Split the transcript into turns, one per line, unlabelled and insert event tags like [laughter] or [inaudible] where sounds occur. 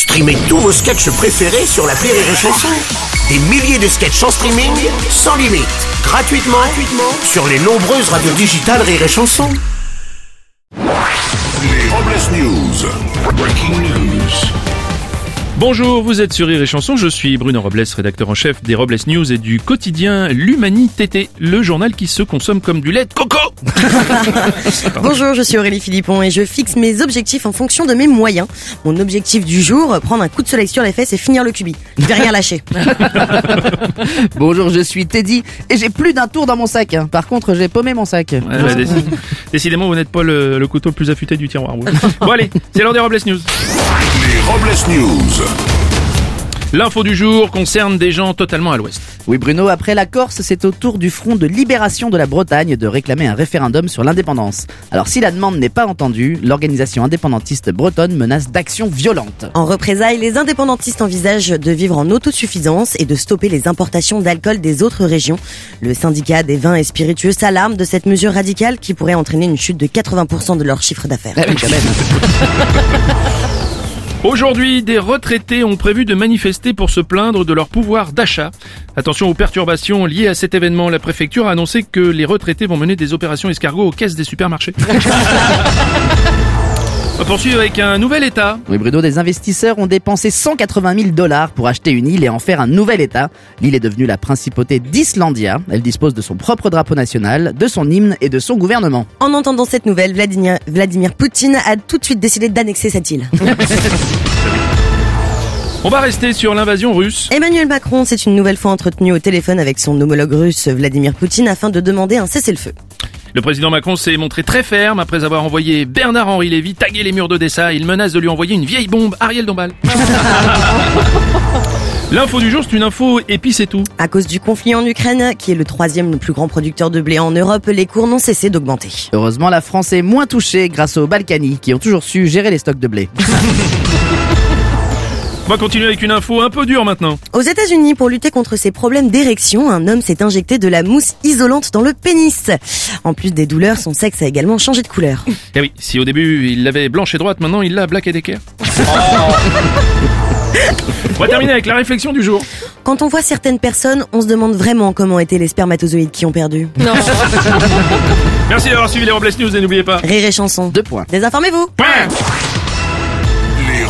Streamez tous vos sketchs préférés sur la Rire et Chanson. Des milliers de sketchs en streaming, sans limite, gratuitement, gratuitement sur les nombreuses radios digitales Rire et Chanson.
Les Robles News. Breaking news.
Bonjour, vous êtes sur Rire et Chanson, je suis Bruno Robles, rédacteur en chef des Robles News et du quotidien L'Humanité, le journal qui se consomme comme du lait de coco [laughs]
Bonjour, je suis Aurélie Philippon et je fixe mes objectifs en fonction de mes moyens. Mon objectif du jour, prendre un coup de soleil sur les fesses et finir le cubi. Je vais rien lâcher. [laughs]
Bonjour, je suis Teddy et j'ai plus d'un tour dans mon sac. Par contre, j'ai paumé mon sac.
Ouais, [laughs] Décidément, vous n'êtes pas le, le couteau le plus affûté du tiroir. vous. Bon allez, c'est l'heure des Robles News.
Les Robles News.
L'info du jour concerne des gens totalement à l'ouest.
Oui, Bruno, après la Corse, c'est au tour du Front de libération de la Bretagne de réclamer un référendum sur l'indépendance. Alors, si la demande n'est pas entendue, l'organisation indépendantiste bretonne menace d'actions violentes.
En représailles, les indépendantistes envisagent de vivre en autosuffisance et de stopper les importations d'alcool des autres régions. Le syndicat des vins et spiritueux s'alarme de cette mesure radicale qui pourrait entraîner une chute de 80% de leur chiffre d'affaires.
Ah oui, quand même. [laughs]
Aujourd'hui, des retraités ont prévu de manifester pour se plaindre de leur pouvoir d'achat. Attention aux perturbations liées à cet événement. La préfecture a annoncé que les retraités vont mener des opérations escargots aux caisses des supermarchés. [laughs] On va poursuivre avec un nouvel état.
Oui, Bruno, des investisseurs ont dépensé 180 000 dollars pour acheter une île et en faire un nouvel État. L'île est devenue la principauté d'Islandia. Elle dispose de son propre drapeau national, de son hymne et de son gouvernement.
En entendant cette nouvelle, Vladimir, Vladimir Poutine a tout de suite décidé d'annexer cette île. [laughs]
On va rester sur l'invasion russe.
Emmanuel Macron s'est une nouvelle fois entretenu au téléphone avec son homologue russe Vladimir Poutine afin de demander un cessez-le-feu.
Le président Macron s'est montré très ferme après avoir envoyé Bernard-Henri Lévy taguer les murs d'Odessa. Il menace de lui envoyer une vieille bombe, Ariel Dombal. [laughs] L'info du jour, c'est une info épice et tout.
À cause du conflit en Ukraine, qui est le troisième le plus grand producteur de blé en Europe, les cours n'ont cessé d'augmenter.
Heureusement, la France est moins touchée grâce aux Balkany qui ont toujours su gérer les stocks de blé. [laughs]
On va continuer avec une info un peu dure maintenant.
Aux États-Unis, pour lutter contre ses problèmes d'érection, un homme s'est injecté de la mousse isolante dans le pénis. En plus des douleurs, son sexe a également changé de couleur. [laughs]
Eh oui, si au début il l'avait blanche et droite, maintenant il l'a black et d'équerre. On va terminer avec la réflexion du jour.
Quand on voit certaines personnes, on se demande vraiment comment étaient les spermatozoïdes qui ont perdu. [laughs]
Merci d'avoir suivi les Robles News et n'oubliez pas.
Rire et chanson.
Deux points.
Désinformez-vous
Point